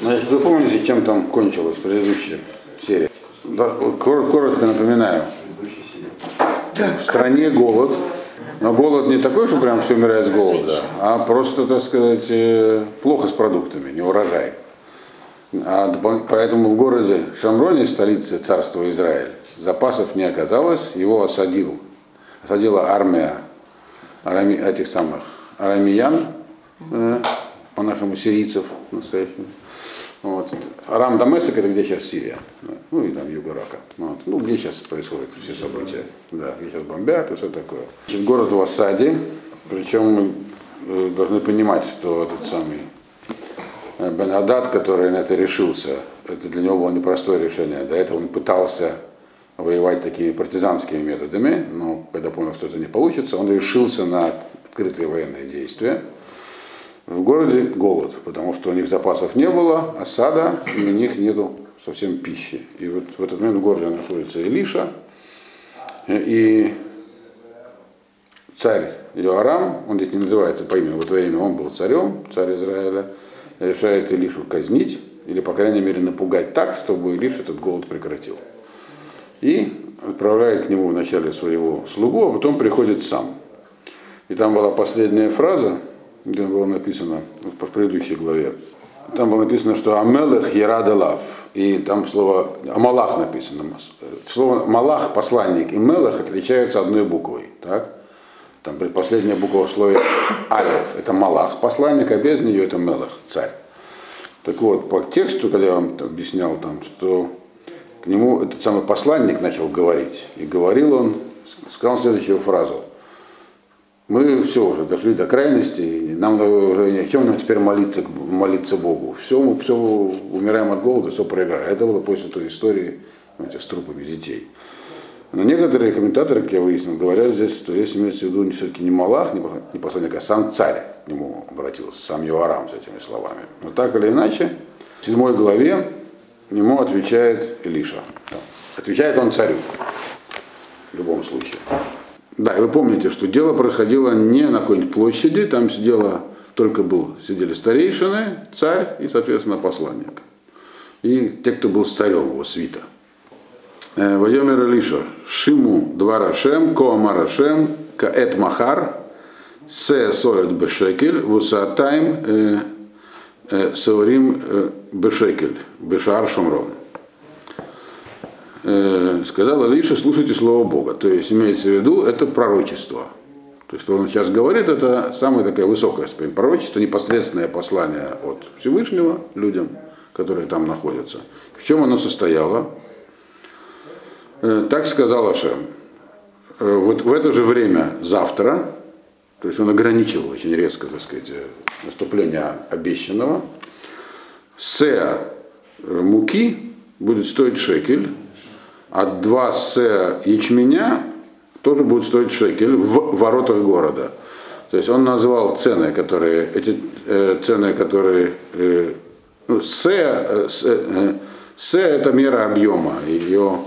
Значит, вы помните, чем там кончилась предыдущая серия? Да, коротко напоминаю. В стране голод. Но голод не такой, что прям все умирает с голода, а просто, так сказать, э, плохо с продуктами, не урожай. А поэтому в городе Шамроне, столице царства Израиль, запасов не оказалось, его осадил, осадила армия арами, этих самых арамиян, э, по-нашему сирийцев настоящих. Вот. Арам Дамесок это где сейчас Сирия, ну и там юго Ирака. Вот. Ну, где сейчас происходят все события, да, где сейчас бомбят и все такое. Значит, город в осаде, причем мы э, должны понимать, что этот самый э, Бен Адад, который на это решился, это для него было непростое решение. До этого он пытался воевать такими партизанскими методами, но когда понял, что это не получится, он решился на открытые военные действия. В городе голод, потому что у них запасов не было, осада, и у них нету совсем пищи. И вот в этот момент в городе находится Илиша, и царь Йоарам, он здесь не называется по имени, в это время он был царем, царь Израиля, решает Илишу казнить, или, по крайней мере, напугать так, чтобы Илиш этот голод прекратил. И отправляет к нему вначале своего слугу, а потом приходит сам. И там была последняя фраза, где было написано в предыдущей главе. Там было написано, что Амелех Ярадалав. И там слово Амалах написано. Слово Малах, посланник, и Мелех отличаются одной буквой. Так? Там последняя буква в слове Алев. Это Малах, посланник, а без нее это Мелех, царь. Так вот, по тексту, когда я вам объяснял, там, что к нему этот самый посланник начал говорить. И говорил он, сказал следующую фразу – мы все уже дошли до крайности, нам уже чем нам теперь молиться, молиться Богу. Все, мы все умираем от голода, все проиграем. Это было после той истории знаете, с трупами детей. Но некоторые комментаторы, как я выяснил, говорят здесь, что здесь имеется в виду все-таки не Малах, не посланник, а сам царь к нему обратился, сам Юарам с этими словами. Но так или иначе, в седьмой главе ему отвечает Илиша. Отвечает он царю в любом случае. Да, и вы помните, что дело происходило не на какой-нибудь площади, там сидело, только был, сидели старейшины, царь и, соответственно, посланник. И те, кто был с царем, его свита. Э, Вайомер Илиша, Шиму Дварашем, Коамарашем, Каэт Махар, Се Соет Бешекель, Вусатайм э, э, Саурим Бешекель, Бешар Шумрон э, сказал Алиша, слушайте слово Бога. То есть имеется в виду, это пророчество. То есть, что он сейчас говорит, это самая такая высокая степень пророчества, непосредственное послание от Всевышнего людям, которые там находятся. В чем оно состояло? Э, так сказал Ашем. Э, вот в это же время завтра, то есть он ограничил очень резко, так сказать, наступление обещанного, сеа муки будет стоить шекель, а два с ячменя тоже будет стоить шекель в воротах города. То есть он назвал цены, которые, эти э, цены, которые, э, ну, с, э, с, э, с это мера объема, ее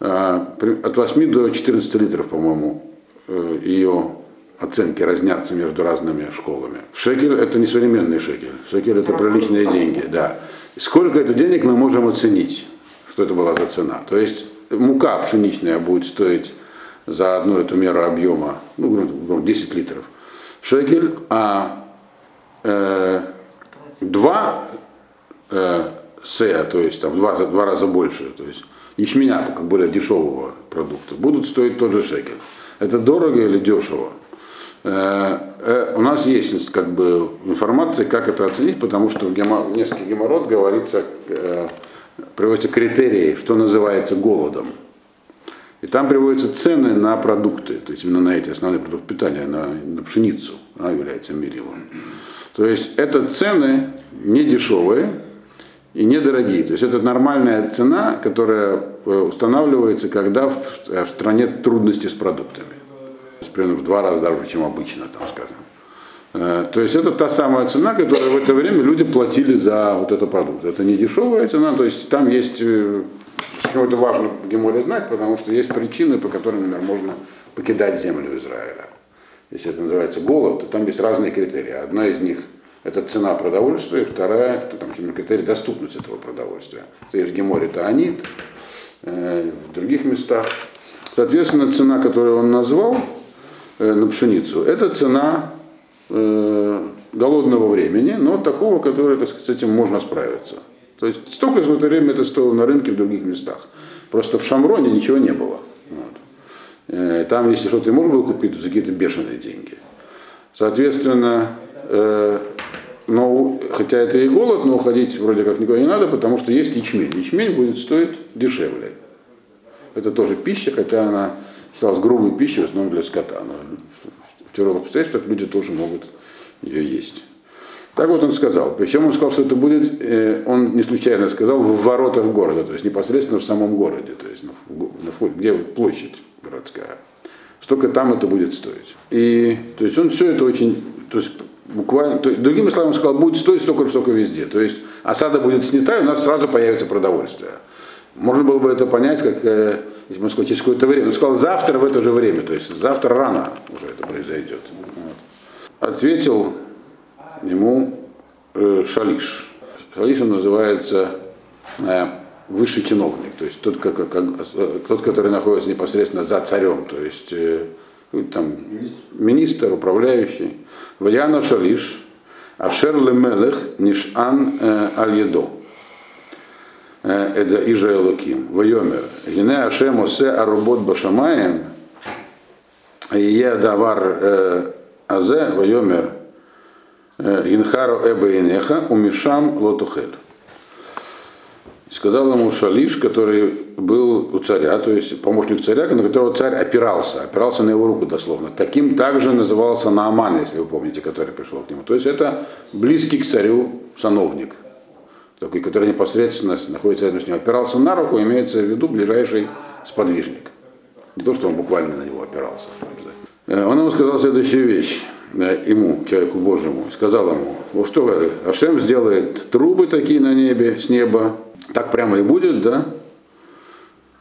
э, от 8 до 14 литров, по-моему, э, ее оценки разнятся между разными школами. Шекель это не современный шекель, шекель это приличные деньги, да. Сколько это денег мы можем оценить, что это была за цена. То есть мука пшеничная будет стоить за одну эту меру объема, ну, 10 литров, шекель, а э, два э, сея, то есть там два, два раза больше, то есть ячменя, как более дешевого продукта, будут стоить тот же шекель. Это дорого или дешево? Э, э, у нас есть как бы информация, как это оценить, потому что в, гемо, нескольких геморрот говорится, э, приводятся критерии, что называется голодом. И там приводятся цены на продукты, то есть именно на эти основные продукты питания, на, на пшеницу, она является мерилом. То есть это цены не дешевые и недорогие. То есть это нормальная цена, которая э, устанавливается, когда в, в стране трудности с продуктами. Примерно в два раза дороже, чем обычно, там скажем. Э, то есть это та самая цена, которую в это время люди платили за вот этот продукт. Это не дешевая цена, то есть там есть, э, ну, это важно в Геморе знать, потому что есть причины, по которым, например, можно покидать землю Израиля. Если это называется голод, то там есть разные критерии. Одна из них Это цена продовольствия, вторая, кто там критерий доступность этого продовольствия. Это в Геморе Таанит, э, в других местах. Соответственно, цена, которую он назвал на пшеницу, это цена э, голодного времени, но такого, который, так сказать, с этим можно справиться. То есть столько в это время это стоило на рынке в других местах. Просто в Шамроне ничего не было. Вот. Э, там, если что-то можно было купить, то за какие-то бешеные деньги. Соответственно, э, но, хотя это и голод, но уходить вроде как никуда не надо, потому что есть ячмень. Ячмень будет стоить дешевле. Это тоже пища, хотя она считалась грубой пищей, в основном для скота. Но тяжелых обстоятельствах люди тоже могут ее есть. Так вот он сказал. Причем он сказал, что это будет, э, он не случайно сказал, в воротах города, то есть непосредственно в самом городе, то есть на входе, где площадь городская. Столько там это будет стоить. И то есть он все это очень, то есть буквально, то, другими словами, он сказал, будет стоить столько, столько везде. То есть осада будет снята, и у нас сразу появится продовольствие. Можно было бы это понять, как э, если мы сказали, через какое-то время. Он сказал, завтра в это же время, то есть завтра рано уже это произойдет. Вот. Ответил ему э, Шалиш. Шалиш он называется э, высший чиновник, то есть тот, как, как, тот, который находится непосредственно за царем, то есть э, ну, там, министр, управляющий. Ваяна Шалиш, Ашер Лемелех Нишан э, Аль-Едо. Э, это Ижа Элоким. Вайомер. Гине Ашем Осе Арубот Башамаем. Е Давар Азе Вайомер. Инхаро Эбе Инеха Умишам Лотухель. Сказал ему Шалиш, который был у царя, то есть помощник царя, на которого царь опирался, опирался на его руку дословно. Таким также назывался Нааман, если вы помните, который пришел к нему. То есть это близкий к царю сановник, такой, который непосредственно находится рядом с ним. Опирался на руку, имеется в виду ближайший сподвижник. Не то, что он буквально на него опирался. Он ему сказал следующую вещь ему, человеку Божьему, сказал ему, вот что Ашем сделает трубы такие на небе, с неба, так прямо и будет, да?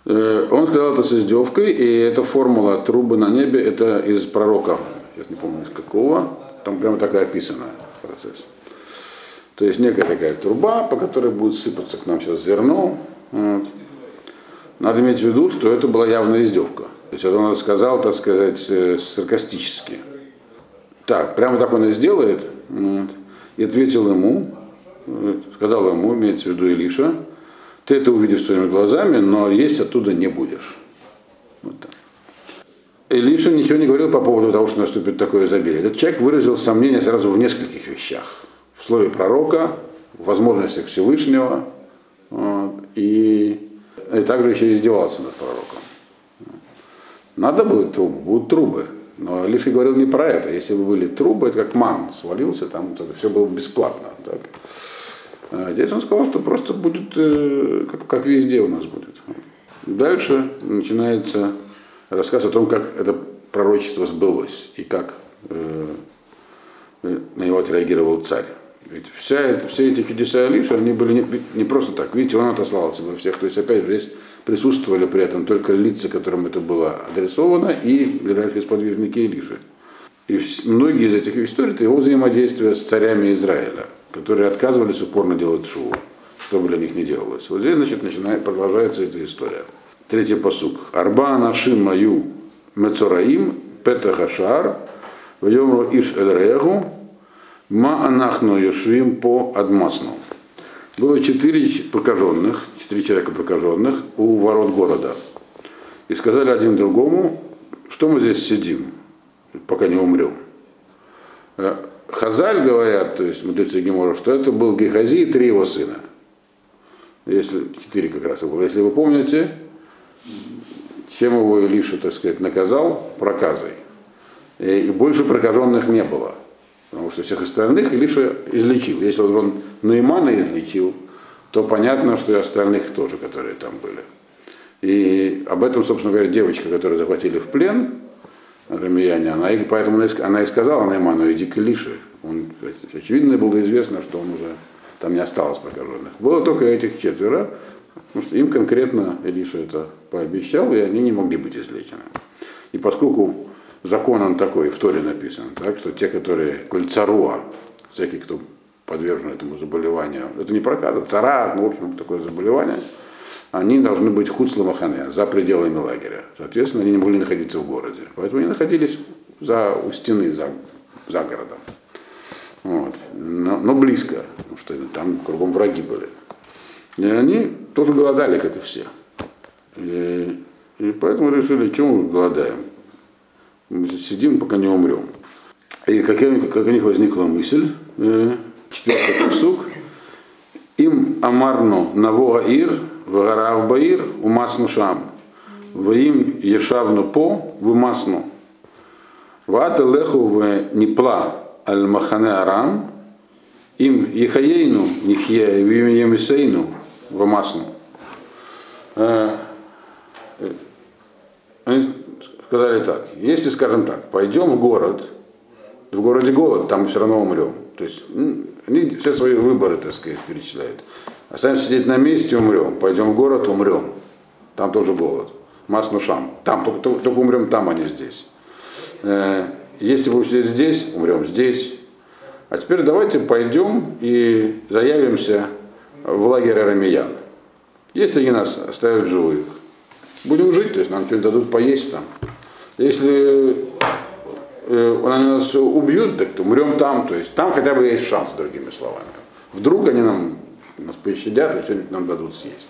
Э, он сказал это с издевкой, и эта формула трубы на небе, это из пророка, я не помню из какого, там прямо такая описана процесс. То есть некая такая труба, по которой будет сыпаться к нам сейчас зерно. Вот. Надо иметь в виду, что это была явная издевка. То есть это он сказал, так сказать, э, саркастически. Так, прямо так он и сделает. Вот. И ответил ему, сказал ему, имеется в виду Илиша, ты это увидишь своими глазами, но есть оттуда не будешь. Вот так. Илиша ничего не говорил по поводу того, что наступит такое изобилие. Этот человек выразил сомнение сразу в нескольких вещах. В слове пророка, в возможностях Всевышнего, вот, и, и также еще издевался над пророком. Надо будет трубы, будут трубы. Но Лиши говорил не про это. Если бы были трубы, это как ман свалился, там это все было бесплатно. Так. А здесь он сказал, что просто будет, э, как, как везде у нас будет. Дальше начинается рассказ о том, как это пророчество сбылось и как э, на него отреагировал царь. Ведь вся это, все эти чудеса Алиша, они были не, не просто так. Видите, он отослал от себя всех. То есть, опять же, здесь присутствовали при этом только лица, которым это было адресовано, и ближайшие сподвижники Илиши. И многие из этих историй это его взаимодействие с царями Израиля, которые отказывались упорно делать шоу, что бы для них не делалось. Вот здесь, значит, начинает, продолжается эта история. Третий посук. Арба нашим мою мецораим петахашар вьемру иш эль ма анахну йошвим по адмасну. Было четыре прокаженных, четыре человека прокаженных у ворот города. И сказали один другому, что мы здесь сидим, пока не умрем. Э, Хазаль говорят, то есть мудрецы Гемора, что это был Гехази и три его сына. Если, четыре как раз было. Если вы помните, чем его Илиша, так сказать, наказал проказой. И, и больше прокаженных не было. Потому что всех остальных Илиша излечил. Если он, Неймана излечил, то понятно, что и остальных тоже, которые там были. И об этом, собственно говоря, девочка, которую захватили в плен, Рамияне, она, и поэтому она и сказала Нейману, иди к Илише. Он, очевидно, было известно, что он уже там не осталось прокаженных. Было только этих четверо, потому что им конкретно Илиша это пообещал, и они не могли быть излечены. И поскольку закон он такой, в Торе написан, так, что те, которые кольцаруа, всякий, кто подвержен этому заболеванию, это не прокат, а царат, ну, в общем, такое заболевание, они должны быть хуцламахане, за пределами лагеря. Соответственно, они не могли находиться в городе. Поэтому они находились за, у стены, за, за городом. Вот. Но, но близко, потому что там кругом враги были. И они тоже голодали, как и все. И, и поэтому решили, чем мы голодаем? Сидим, пока не умрем. И как, как у них возникла мысль, э, четвертый посук, им амарну навога ир, вгарав баир, умасну шам. Ваим ешавну по, вымасну. Вата леху в нипла аль махане арам, им ехаейну нихье, вим емисейну, вымасну. Они сказали так, если, скажем так, пойдем в город, в городе голод, там все равно умрем. То есть они все свои выборы, так сказать, перечисляют. Останемся сидеть на месте, умрем. Пойдем в город, умрем. Там тоже голод. Маснушам. Там, только, только, только умрем там, а не здесь. Э, если будем сидеть здесь, умрем здесь. А теперь давайте пойдем и заявимся в лагерь Арамиян. Если они нас оставят живых, будем жить, то есть нам что-нибудь дадут поесть там. Если э, нас убьют, так то умрем там, то есть там хотя бы есть шанс, другими словами. Вдруг они нам нас пощадят и что-нибудь нам дадут съесть.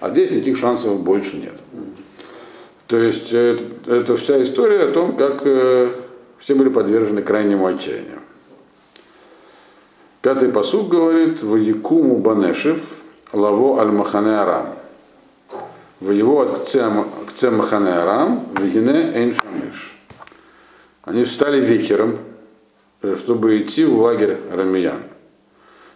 А здесь никаких шансов больше нет. То есть это, это вся история о том, как э, все были подвержены крайнему отчаянию. Пятый посуд говорит, в Якуму Банешев, Лаво Аль-Махане Арам. В его Кце Махане Арам, Вегине Эйн Шамиш. Они встали вечером, э, чтобы идти в лагерь Рамиян.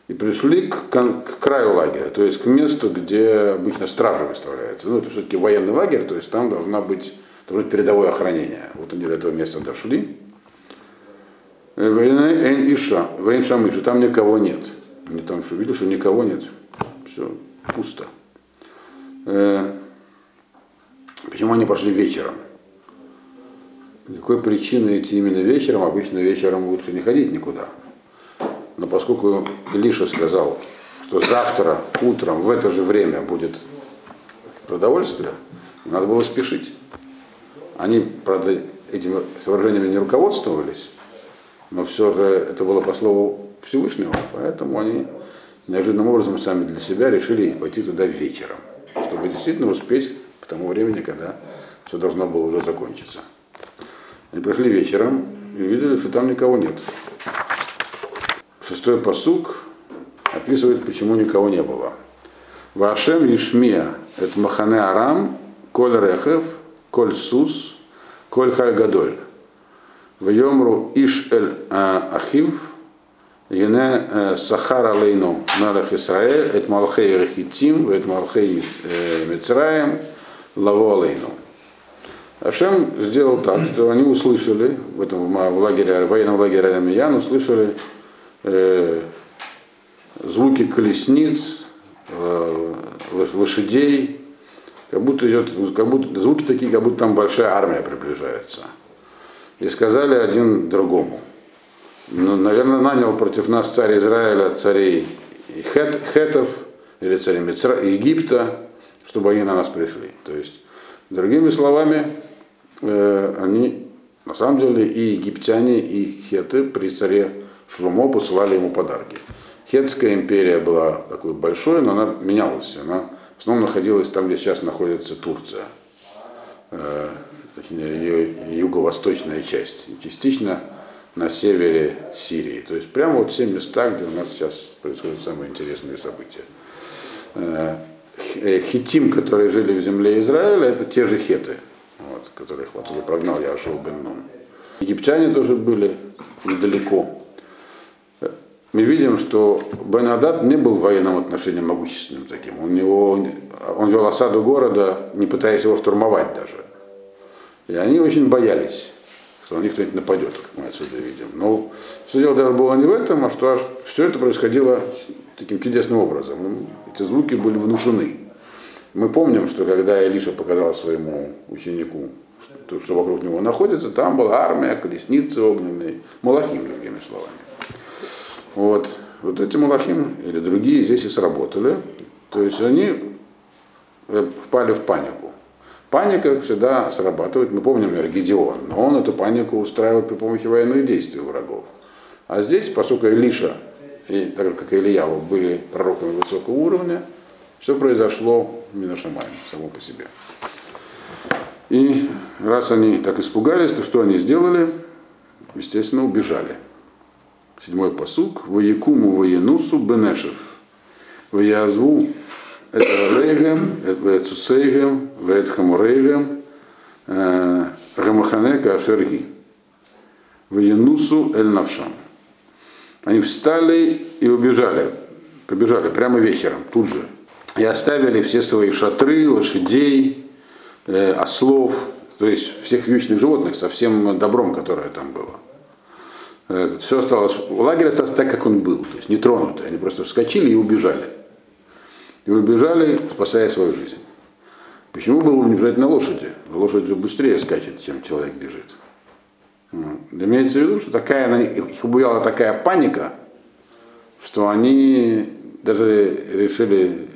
И пришли к, к краю лагеря, то есть к месту, где обычно стража выставляется. Ну, это все-таки военный лагерь, то есть там должна быть, должно быть передовое охранение. Вот они до этого места дошли. Эйн Иша, Вейн Шамыша, там никого нет. Они там что, видели, что никого нет. Все, пусто. Почему они пошли вечером? Никакой причины идти именно вечером, обычно вечером лучше не ходить никуда. Но поскольку Илиша сказал, что завтра утром в это же время будет продовольствие, надо было спешить. Они, правда, этими соображениями не руководствовались, но все же это было по слову Всевышнего, поэтому они неожиданным образом сами для себя решили пойти туда вечером, чтобы действительно успеть тому времени, когда все должно было уже закончиться. Они пришли вечером и увидели, что там никого нет. Шестой посук описывает, почему никого не было. Вашем Ишмия, это Махане Арам, Коль Рехев, Коль Сус, Коль Хальгадоль. Вайомру Иш Эль Ахив, Ене Сахар Алейну, Мелех Исраэль, Эт Малхей Рехитим, Эт Малхей Мицраем, Лаво Алейну. Ашем сделал так, что они услышали в этом в лагере, в военном лагере Рамиян, услышали э, звуки колесниц, э, лошадей, как будто идет, как будто, звуки такие, как будто там большая армия приближается. И сказали один другому. Ну, наверное, нанял против нас царь Израиля, царей Хет, Хетов или царей Египта, чтобы они на нас пришли. То есть, другими словами, э, они на самом деле и египтяне, и хеты при царе Шлумо посылали ему подарки. Хетская империя была такой большой, но она менялась. Она в основном находилась там, где сейчас находится Турция. Э, ее юго-восточная часть. Частично на севере Сирии. То есть прямо вот все места, где у нас сейчас происходят самые интересные события. Э, хитим, которые жили в земле Израиля, это те же хеты, вот, которых оттуда прогнал Яшуа бен Нун. Египтяне тоже были недалеко мы видим, что Бен Адад не был в военном отношении могущественным таким. У него, он вел осаду города, не пытаясь его штурмовать даже. И они очень боялись, что на них кто-нибудь нападет, как мы отсюда видим. Но все дело даже было не в этом, а что все это происходило таким чудесным образом. Эти звуки были внушены. Мы помним, что когда Илиша показал своему ученику, что, что вокруг него находится, там была армия, колесницы огненные, Малахим, другими словами. Вот, вот эти Малахим или другие здесь и сработали. То есть они э, впали в панику. Паника всегда срабатывает. Мы помним, например, Гедеон, но он эту панику устраивает при помощи военных действий врагов. А здесь, поскольку Илиша, и так же как и Ильява, были пророками высокого уровня, все произошло в Минашамаем само по себе. И раз они так испугались, то что они сделали? Естественно, убежали. Седьмой посук. Воякуму военусу бенешев. Ваязву это рейгем, это цусейгем, это хамурейгем, гамаханека ашерги. Военусу эль навшам. Они встали и убежали. Побежали прямо вечером, тут же. И оставили все свои шатры, лошадей, э, ослов, то есть всех вьючных животных со всем добром, которое там было. Э, все осталось, лагерь остался так, как он был, то есть нетронутый. Они просто вскочили и убежали. И убежали, спасая свою жизнь. Почему было не бежать на лошади? Лошадь же быстрее скачет, чем человек бежит. Имеется в виду, что такая, их убивала такая паника, что они даже решили,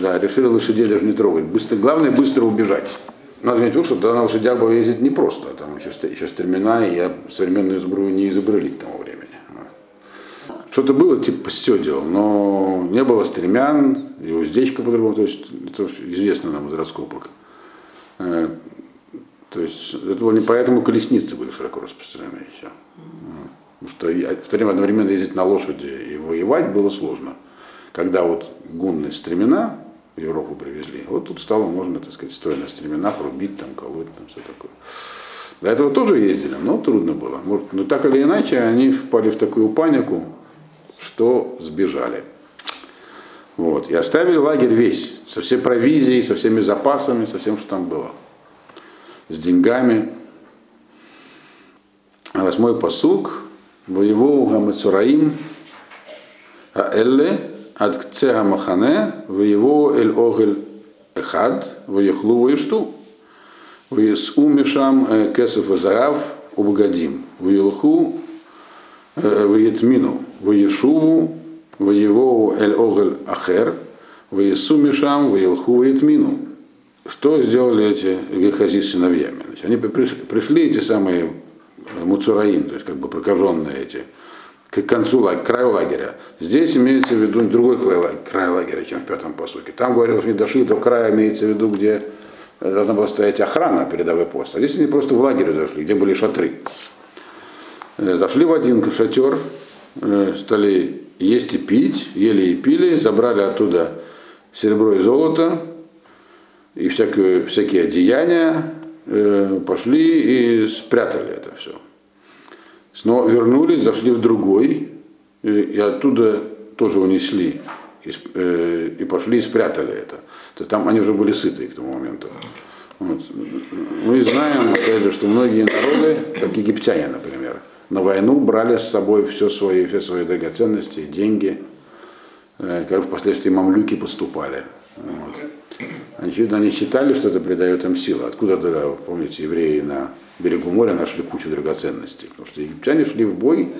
да, решили лошадей даже не трогать. Быстро, главное быстро убежать. Надо иметь в виду, что тогда на лошадях было ездить непросто. Там еще, еще стремена и современную сбрую не изобрели к тому времени. Что-то было типа седел, но не было стремян, и уздечка по-другому, то есть это известно нам из раскопок. Э, то есть это было не поэтому колесницы были широко распространены еще. Потому что в то время одновременно ездить на лошади и воевать было сложно. Когда вот гунные стремена в Европу привезли, вот тут стало можно, так сказать, стоя на стременах, рубить, там, колоть, там, все такое. До этого тоже ездили, но трудно было. Может, но так или иначе, они впали в такую панику, что сбежали. Вот. И оставили лагерь весь, со всей провизией, со всеми запасами, со всем, что там было с деньгами. А восьмой посук. Воеву Гамацураим Аэлле от Кцега Махане Воеву Эль Огель Эхад Воехлу Воешту Воесу Мишам э, Кесов Азарав Убгадим Воелху э, Воетмину Воешуву Воеву Эль Огель Ахер Воесу Мишам Воелху Воетмину что сделали эти Гехази сыновьями? Значит, они пришли, эти самые э, Муцураим, то есть как бы прокаженные эти, к концу к краю лагеря. Здесь имеется в виду другой край лагеря, чем в пятом посуке. Там говорилось, что они дошли до края, имеется в виду, где э, должна была стоять охрана, передовой пост. А здесь они просто в лагерь зашли, где были шатры. Э, зашли в один шатер, стали есть и пить, ели и пили, забрали оттуда серебро и золото, и всякие, всякие одеяния, э, пошли и спрятали это все. Снова вернулись, зашли в другой, и, и оттуда тоже унесли, э, и пошли и спрятали это. То есть там они уже были сыты к тому моменту. Вот. Мы знаем, опять же, что многие народы, как египтяне, например, на войну брали с собой все свои, все свои драгоценности, деньги, э, как впоследствии мамлюки поступали. Вот. Очевидно, они считали, что это придает им силу. Откуда тогда, помните, евреи на берегу моря нашли кучу драгоценностей? Потому что египтяне шли в бой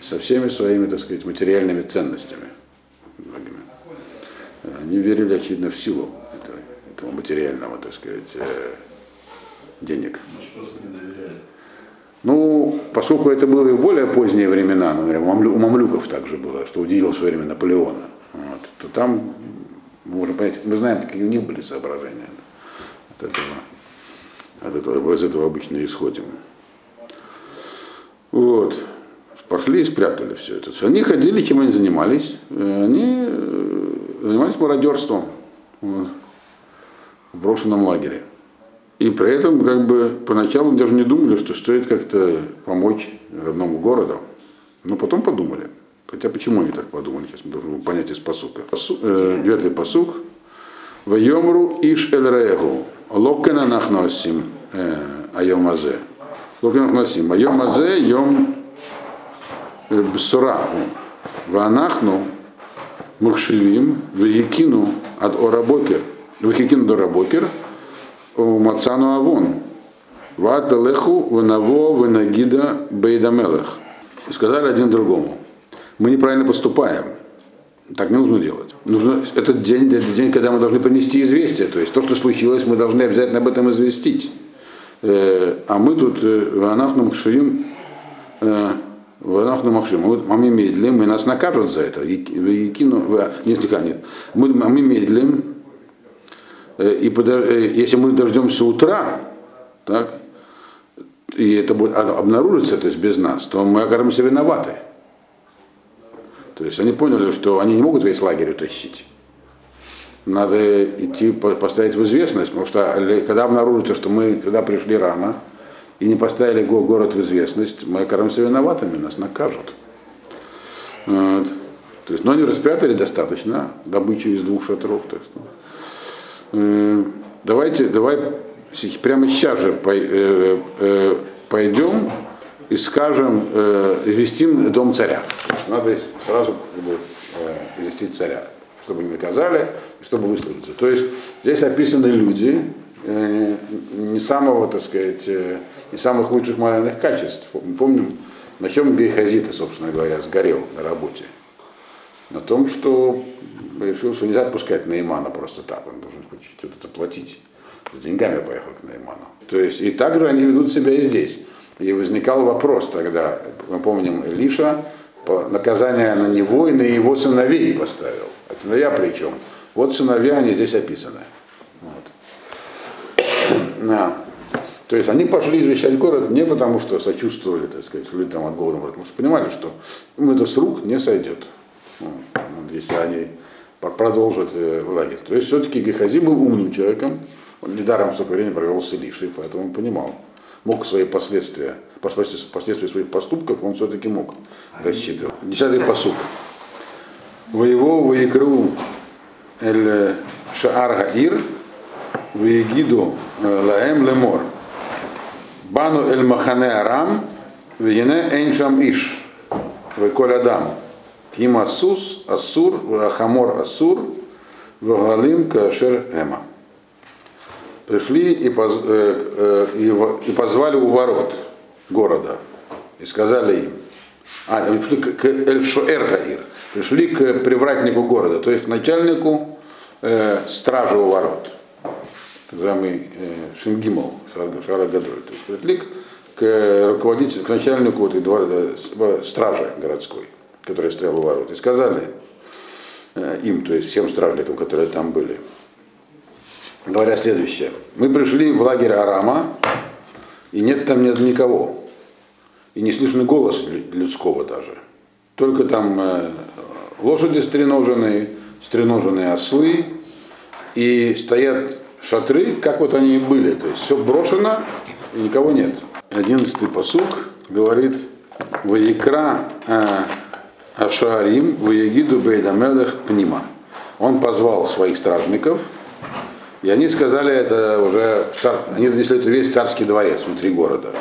со всеми своими, так сказать, материальными ценностями. Они верили, очевидно, в силу этого, материального, так сказать, э, денег. Ну, поскольку это было и в более поздние времена, например, у мамлюков также было, что удивил в свое время Наполеона, вот, то там можем понять, мы знаем, какие у них были соображения. От этого, от этого, из этого обычно исходим. Вот. Пошли и спрятали все это. Они ходили, чем они занимались? Они э, занимались мародерством вот, в брошенном лагере. И при этом, как бы, поначалу даже не думали, что стоит как-то помочь родному городу. Но потом подумали. Хотя почему они так подумали, сейчас мы должны понять из посука. Посу, э, девятый посук. В Йомру иш эль регу. Локена нахносим э, айомазе. Локена нахносим. Айомазе йом э, бсура. Ванахну мухшивим вегикину от орабокер. Вегикину до рабокер. Мацану авон. Ваталеху венаво венагида бейдамелех. И сказали один другому мы неправильно поступаем. Так не нужно делать. Нужно, этот день, это день, когда мы должны принести известие. То есть то, что случилось, мы должны обязательно об этом известить. Э, а мы тут в Анахну Махшиим в Анахну Махшим, мы медлим, и нас накажут за это. Якину, нет, нет. Мы, мы медлим, и если мы дождемся утра, так, и это будет обнаружиться, то есть без нас, то мы окажемся виноваты. То есть они поняли, что они не могут весь лагерь утащить. Надо идти поставить в известность, потому что когда обнаружится, что мы туда пришли рано и не поставили город в известность, мы окажемся виноватыми, нас накажут. Вот. То есть, но они распрятали достаточно добычу из двух шатров. Так что. Э, давайте, давай прямо сейчас же э, э, пойдем и скажем, известим дом царя. Надо сразу известить царя, чтобы не наказали, чтобы выслужиться. То есть здесь описаны люди не самого, так сказать, не самых лучших моральных качеств. Мы помним, на чем Гейхазита, собственно говоря, сгорел на работе. На том, что решил, что нельзя отпускать Неймана просто так, он должен хоть что-то платить. За деньгами поехал к Нейману. То есть и так же они ведут себя и здесь. И возникал вопрос тогда, мы помним, Илиша наказание на него и на его сыновей поставил. Это на я причем. Вот сыновья, они здесь описаны. Вот. То есть они пошли извещать город не потому, что сочувствовали, так сказать, там от голода потому что понимали, что им это с рук не сойдет. Если они продолжит э, лагерь. То есть все-таки Гехази был умным человеком, он недаром столько времени провел с Илишей, поэтому он понимал. Мог свои последствия, последствия своих поступков он все-таки мог рассчитывать. Десятый посук. Воево воекру эль шаар гаир воегиду э, лаэм лемор. Бану эль махане арам вене эншам иш. Веколь адам. Ким Асус, Асур, Хамор Асур, Вагалим Кашер Эма. Пришли и, поз, э, э, и позвали у ворот города и сказали им, а, пришли к, к Эльшоэр пришли к привратнику города, то есть к начальнику э, стражи у ворот, так называемый э, Шингимов, Шара Гадоль, то есть пришли к, к руководителю, к начальнику этой двора, э, стражи городской который стоял у ворот, и сказали э, им, то есть всем стражникам, которые там были, говоря следующее. Мы пришли в лагерь Арама, и нет там нет никого. И не слышно голос людского даже. Только там э, лошади стреноженные, стреноженные ослы, и стоят шатры, как вот они и были. То есть все брошено, и никого нет. Одиннадцатый посук говорит, Ваикра Ашарим в Егиду Бейдамелех Пнима. Он позвал своих стражников, и они сказали это уже, в цар... они донесли эту весь царский дворец внутри города.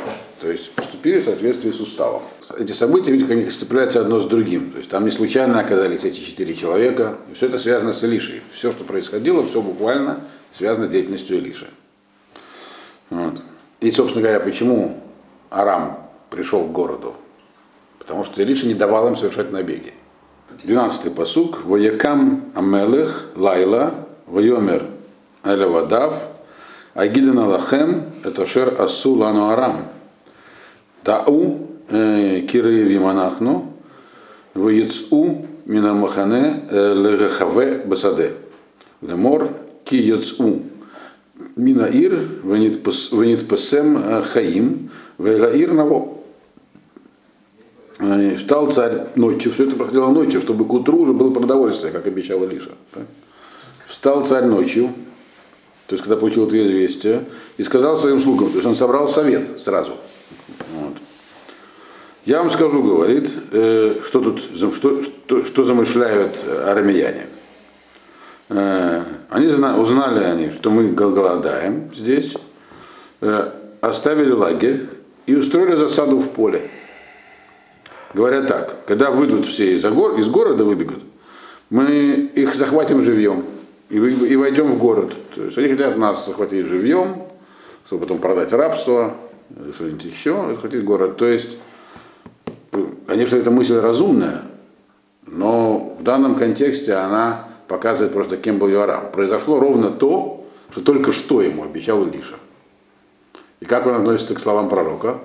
То есть поступили в соответствии с уставом. Эти события, видите, они сцепляются одно с другим. То есть там не случайно оказались эти четыре человека. И все это связано с Илишей. Все, что происходило, все буквально связано с деятельностью Илиши. Вот. И, собственно говоря, почему Арам пришел к городу? Потому что Илиша не давал им совершать набеги. 12-й посук. Воякам Амелех Лайла Вайомер Элевадав Агидана Лахем это Шер Асу Лану Арам. Тау э, Киры Виманахну Ваяцу Минамахане э, Легахаве Басаде. Лемор Ки Яцу Минаир Венит Пасем э, Хаим Велаир Наво Встал царь ночью, все это проходило ночью, чтобы к утру уже было продовольствие, как обещал Илиша. Встал царь ночью, то есть когда получил это известие, и сказал своим слугам, то есть он собрал совет сразу. Вот. Я вам скажу, говорит, э, что тут, что, что, что замышляют армяне. Э, они узнали они, что мы голодаем здесь, э, оставили лагерь и устроили засаду в поле говорят так, когда выйдут все из, гор, из города, выбегут, мы их захватим живьем и, и войдем в город. То есть они хотят нас захватить живьем, чтобы потом продать рабство, что-нибудь еще, захватить город. То есть, конечно, эта мысль разумная, Но в данном контексте она показывает просто, кем был Йорам. Произошло ровно то, что только что ему обещал Илиша. И как он относится к словам пророка?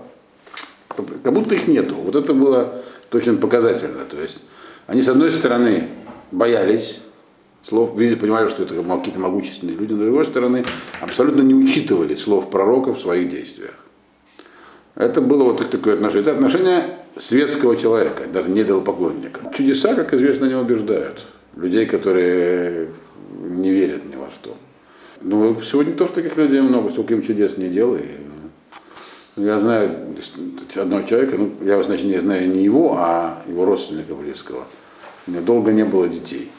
Как будто их нету. Вот это было точно показательно. То есть они, с одной стороны, боялись слов, видя, понимали, что это какие-то могущественные люди, но с другой стороны, абсолютно не учитывали слов пророка в своих действиях. Это было вот такое отношение. Это отношение светского человека, даже не поклонника. Чудеса, как известно, не убеждают людей, которые не верят ни во что. Ну, сегодня тоже таких людей много, сколько им чудес не делай. Я знаю одного человека, ну, я, значит, не знаю не его, а его родственника близкого. У него долго не было детей.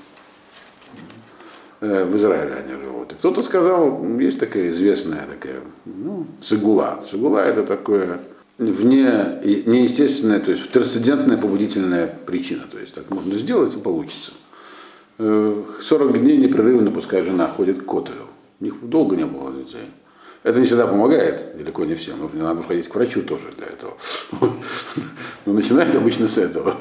Э, в Израиле они живут. И кто-то сказал, есть такая известная такая, ну, цигула. Цигула это такое вне, неестественная, то есть трансцендентная побудительная причина. То есть так можно сделать и получится. 40 э, дней непрерывно, пускай жена ходит к котелю. У них долго не было детей. Это не всегда помогает, далеко не всем. Надо ходить к врачу тоже для этого. Но начинает обычно с этого.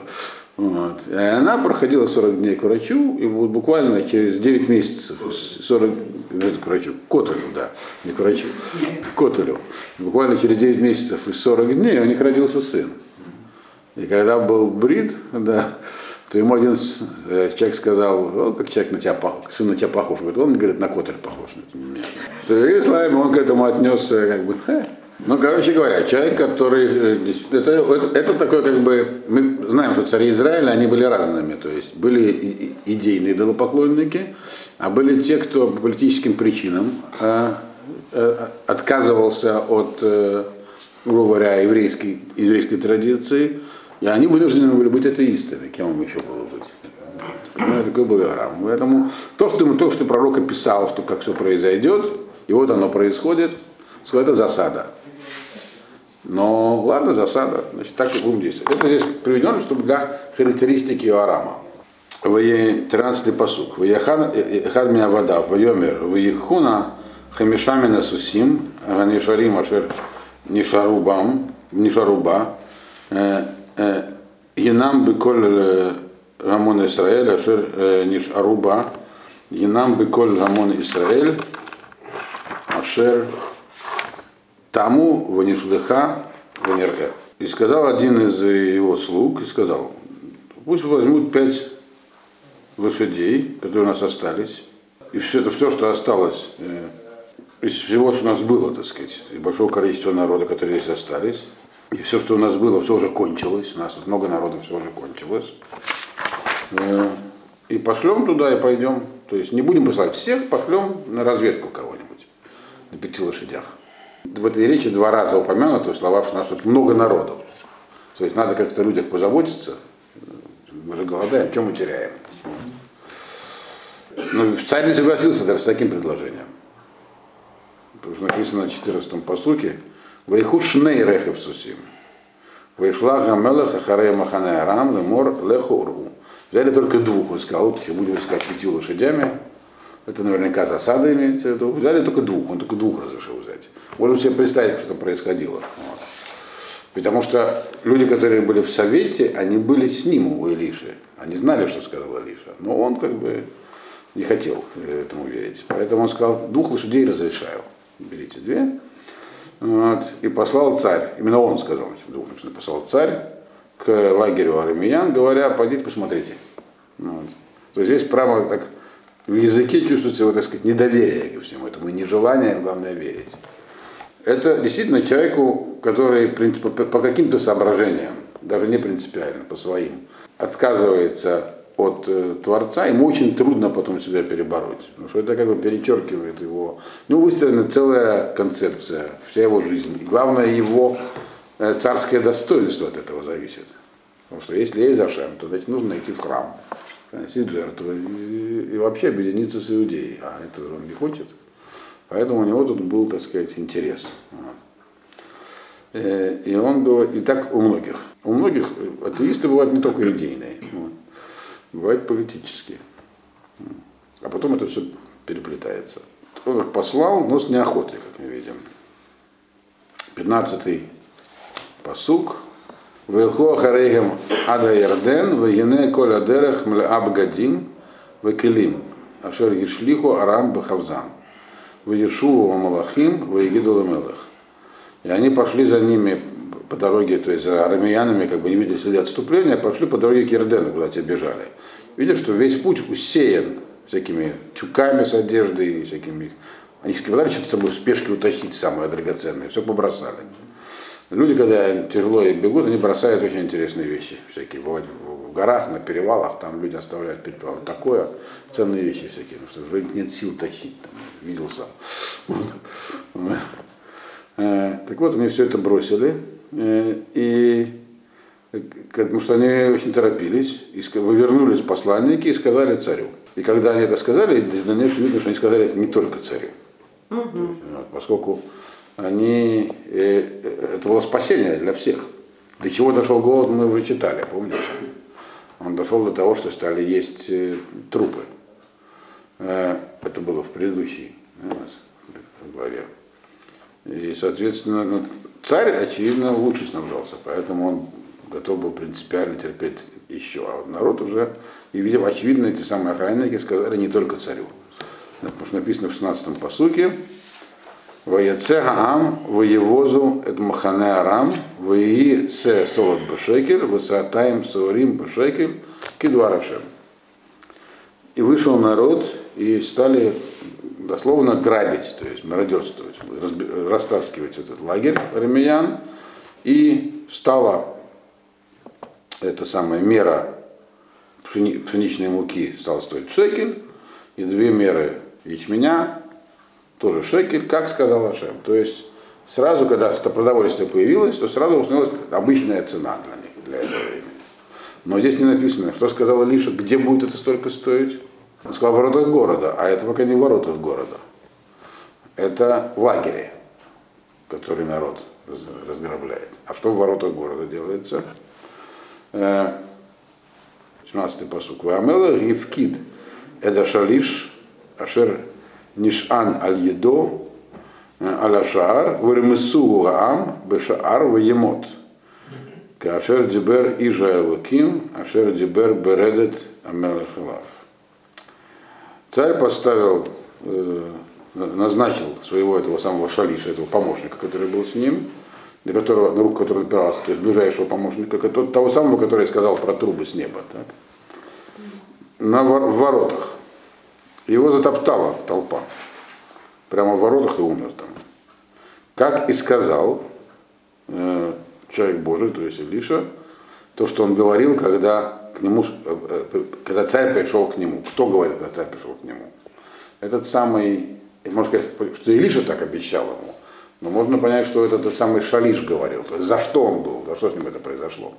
Вот. И она проходила 40 дней к врачу, и вот буквально через 9 месяцев, 40, к врачу, к Котелю, да, не к врачу, к Котелю, буквально через 9 месяцев и 40 дней у них родился сын. И когда был брит, да, то ему один э, человек сказал, он как человек на тебя похож, сын на тебя похож, говорит, он говорит, на Котель похож. То есть, он к этому отнесся как бы, Хе. Ну, короче говоря, человек, который... Э, это, это, это такой, как бы... Мы знаем, что цари Израиля, они были разными. То есть были идейные идолопоклонники, а были те, кто по политическим причинам а, а, отказывался от, а, грубо говоря, еврейской, еврейской традиции, и они вынуждены были быть атеистами. Кем им еще было быть? Ну, такой был Иорам. Поэтому то, что, то, что пророк описал, что как все произойдет, и вот оно происходит, это засада. Но ладно, засада, значит, так и будем действовать. Это здесь приведено, чтобы для характеристики Иорама. В 13 посук. В Яхад меня вода, в Йомер, в Ехуна, Хамишамина Сусим, Ганишарим Ашер Нишарубам, Нишаруба, Янам Беколь Гамон Исраэль, Ашер Нишаруба, Янам Беколь Гамон Исраэль, Ашер Тому Ванишудыха Ванерге. И сказал один из его слуг, и сказал, пусть возьмут пять лошадей, которые у нас остались, и все это все, что осталось э, из всего, что у нас было, так сказать, и большого количества народа, которые здесь остались, и все, что у нас было, все уже кончилось, у нас тут много народов, все уже кончилось. Э, и пошлем туда и пойдем. То есть не будем посылать всех, пошлем на разведку кого-нибудь на пяти лошадях в этой речи два раза упомянуты слова, что у нас тут много народу. То есть надо как-то людях позаботиться. Мы же голодаем, чем мы теряем? Но ну, царь не согласился даже с таким предложением. Потому что написано на 14-м посуке, Вайху шней рехев сусим. Вайшла гамелах ахарея махане арам лемор леху уру. Взяли только двух, он сказал, вот будем искать пятью лошадями, это наверняка засада имеется в виду. Взяли только двух, он только двух разрешил взять. Можем себе представить, что там происходило. Вот. Потому что люди, которые были в Совете, они были с ним у Илиши. Они знали, что сказал Илиша. Но он как бы не хотел этому верить. Поэтому он сказал, двух лошадей разрешаю. Берите две. Вот. И послал царь, именно он сказал, двух послал царь к лагерю армян, говоря, пойдите посмотрите. Вот. То есть здесь право так в языке чувствуется, вот, так сказать, недоверие ко всему этому, и нежелание, а главное, верить. Это действительно человеку, который по каким-то соображениям, даже не принципиально, по своим, отказывается от э, Творца, ему очень трудно потом себя перебороть. Потому что это как бы перечеркивает его. Ну, выстроена целая концепция, вся его жизнь. И главное, его э, царское достоинство от этого зависит. Потому что если есть Зашем, то значит, нужно идти в храм приносить жертвы и, и вообще объединиться с иудеей. А это он не хочет. Поэтому у него тут был, так сказать, интерес. Э, и он был, и так у многих. У многих атеисты бывают не только идейные, бывают политические. А потом это все переплетается. Он их послал, но с неохотой, как мы видим. 15-й посук. Вилху Ахарейгем Ада Ярден, Вегене Коля Дерех Млеаб Гадим, Векелим, Ашер Ешлиху Арам Бахавзан, Веешу Малахим, Вегиду Мелех. И они пошли за ними по дороге, то есть за арамеянами, как бы не видели следы отступления, пошли по дороге к Ердену, куда те бежали. Видят, что весь путь усеян всякими тюками с одеждой, всякими... Они пытались что-то с собой в спешке утащить самое драгоценное, все побросали. Люди, когда тяжело и бегут, они бросают очень интересные вещи. Всякие бывают в горах, на перевалах, там люди оставляют перед перевалом. Такое, ценные вещи всякие, потому что уже нет сил тащить, там, видел сам. Вот. Э, так вот, они все это бросили, и потому что они очень торопились, и вывернулись посланники и сказали царю. И когда они это сказали, из дальнейшего видно, что они сказали это не только царю. Угу. Вот, поскольку они, э, это было спасение для всех. До чего дошел голод, мы уже читали, помните? Он дошел до того, что стали есть э, трупы. Э, это было в предыдущей главе. И, соответственно, ну, царь, очевидно, лучше снабжался, поэтому он готов был принципиально терпеть еще. А народ уже, и, видимо, очевидно, эти самые охранники сказали не только царю. Потому что написано в 16-м посуке, Ваяцега Ам, Воевозу Эд Махане Арам, Ваи Се Солод Бешекель, Васатаем Саурим Бешекель, Кидварашем. И вышел народ, и стали дословно грабить, то есть мародерствовать, растаскивать этот лагерь рамеян, и стала эта самая мера пшеничной муки стала стоить шекель, и две меры ячменя тоже шекель, как сказал Ашем. То есть сразу, когда это продовольствие появилось, то сразу установилась обычная цена для них, для этого времени. Но здесь не написано, что сказал Илиша, где будет это столько стоить. Он сказал в воротах города, а это пока не в воротах города. Это в лагере, который народ разграбляет. А что в воротах города делается? 17-й посук. Вамела гифкид эда шалиш ашер нишан аль едо аля шаар вельмесу гаам бешаар ваемот. Кашер дибер ижа элоким, ашер дибер бередет амелехалав. Царь поставил, э, назначил своего этого самого шалиша, этого помощника, который был с ним, на, которого, на руку которого опирался, то есть ближайшего помощника, того самого, который сказал про трубы с неба, так? на в воротах. Его затоптала толпа. Прямо в воротах и умер там. Как и сказал э, человек Божий, то есть Илиша, то, что он говорил, когда, к нему, э, э когда царь пришел к нему. Кто говорит, когда царь пришел к нему? Этот самый, можно сказать, что Илиша так обещал ему. Но можно понять, что это тот самый Шалиш говорил. То есть за что он был, за что с ним это произошло.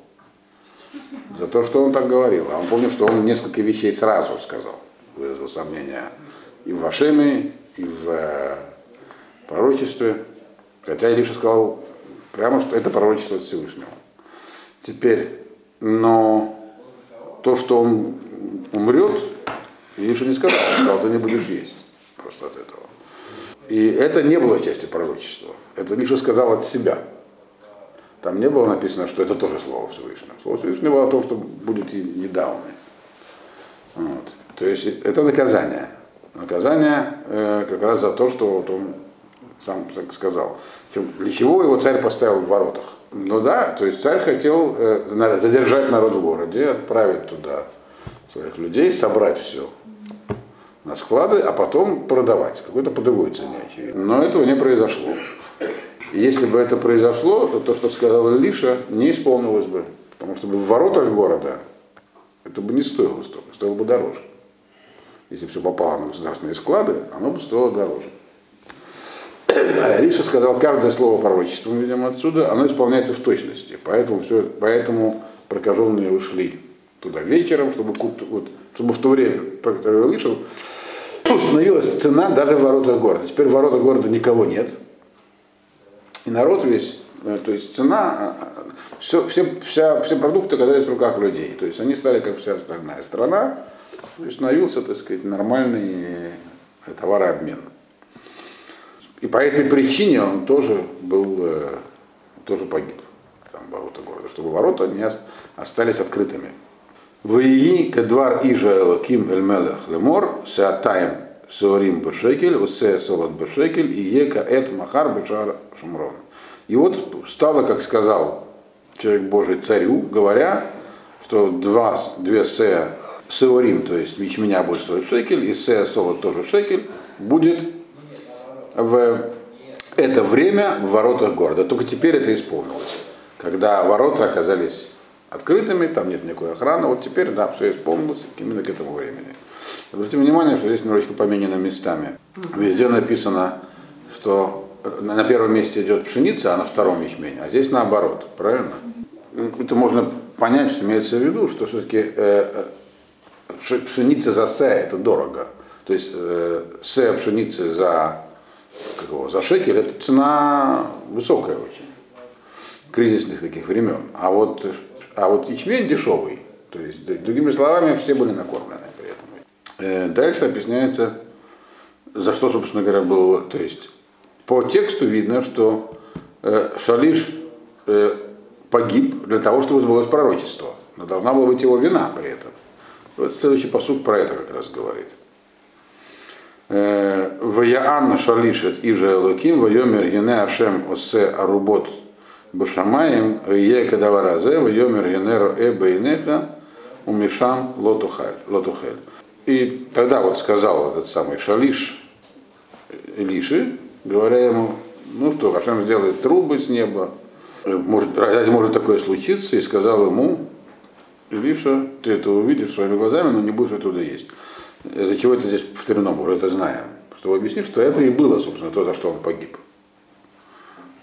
За то, что он так говорил. А он помнит, что он несколько вещей сразу сказал. Выразил сомнения и в Вашеме, и в э, пророчестве. Хотя Илиша сказал прямо, что это пророчество от Всевышнего. Теперь, но то, что он умрет, Илиша не сказал. Он сказал, ты не будешь есть просто от этого. И это не было частью пророчества. Это Миша сказал от себя. Там не было написано, что это тоже слово Всевышнего. Слово Всевышнего о том, что будет недавно. Вот. То есть это наказание. Наказание э, как раз за то, что вот он сам сказал. Для чего его царь поставил в воротах? Ну да, то есть царь хотел э, задержать народ в городе, отправить туда своих людей, собрать все, на склады, а потом продавать какой-то по другой цене. Но этого не произошло. Если бы это произошло, то то, что сказал Илиша, не исполнилось бы. Потому что в воротах города это бы не стоило столько, стоило бы дороже. Если все попало на государственные склады, оно бы стоило дороже. А Илиша сказал, каждое слово пророчества, мы видим отсюда, оно исполняется в точности. Поэтому, все, поэтому прокаженные ушли туда вечером, чтобы, вот, чтобы в то время, про которое вышел, установилась цена даже в воротах города. Теперь в воротах города никого нет. И народ весь, э, то есть цена, все, все, вся, все продукты оказались в руках людей. То есть они стали как вся остальная страна, и установился, так сказать, нормальный товарообмен. И по этой причине он тоже был, э, тоже погиб. Там ворота города, чтобы ворота не остались открытыми. Вии кедвар ижа ким эльмелех лемор сеатаем сеорим бешекель, усе солод бешекель и ека эт махар бешар шумрон. И вот стало, как сказал человек Божий царю, говоря, что два, две се сеорим, то есть ячменя будет стоить шекель, и се солод тоже шекель, будет в это время в воротах города. Только теперь это исполнилось. Когда ворота оказались открытыми, там нет никакой охраны, вот теперь, да, все исполнилось именно к этому времени. Обратите внимание, что здесь немножечко поменено местами. Везде написано, что на первом месте идет пшеница, а на втором ячмень, а здесь наоборот, правильно? Это можно понять, что имеется в виду, что все-таки э, э пшеница за се это дорого. То есть э, се пшеницы за как его, за шекель, это цена высокая очень, кризисных таких времен. А вот, а вот ячмень дешевый. То есть, другими словами, все были накормлены при этом. Э, дальше объясняется, за что, собственно говоря, был, то есть, по тексту видно, что э, Шалиш э, погиб для того, чтобы сбылось пророчество. Но должна была быть его вина при этом. Вот следующий посуд про это как раз говорит. Ваяанна шалишет и же Элоким, вайомер ене Ашем осе арубот бушамаем, е кадаваразе, вайомер енеро э бейнеха, умишам лотухель. И тогда вот сказал этот самый Шалиш Илиши, говоря ему, ну что, Ашем сделает трубы с неба, может, разве может такое случиться, и сказал ему, Илиша, ты это увидишь своими глазами, но не будешь оттуда есть. Из-за чего это здесь повторено, мы уже это знаем. Чтобы объяснить, что это и было, собственно, то, за что он погиб.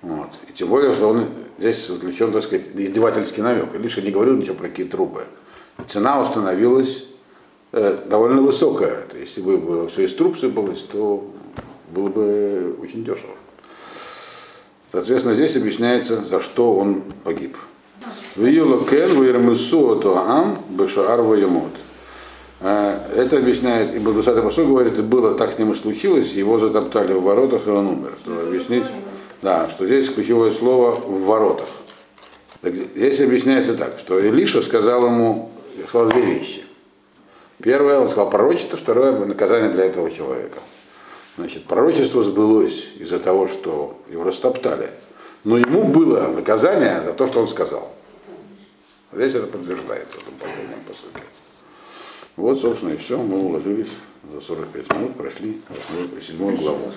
Вот. И тем более, что он здесь заключен, так сказать, издевательский намек. Лишь не говорил ничего про какие трубы. Цена установилась э, довольно высокая. То есть, если бы было все из труб сыпалось, то было бы очень дешево. Соответственно, здесь объясняется, за что он погиб. Виюла кен, вирамысу ам, бешаар ваямот. А, это объясняет, и 20 посол говорит, и было так с ним и случилось, его затоптали в воротах, и он умер. Чтобы объяснить, да, что здесь ключевое слово в воротах. Так, здесь объясняется так, что Илиша сказал ему, сказал две вещи. Первое, он сказал пророчество, второе, наказание для этого человека. Значит, пророчество сбылось из-за того, что его растоптали. Но ему было наказание за то, что он сказал. Здесь это подтверждается в этом последнем посылке. Вот, собственно, и все. Мы уложились за 45 минут, прошли 8, 7 главу.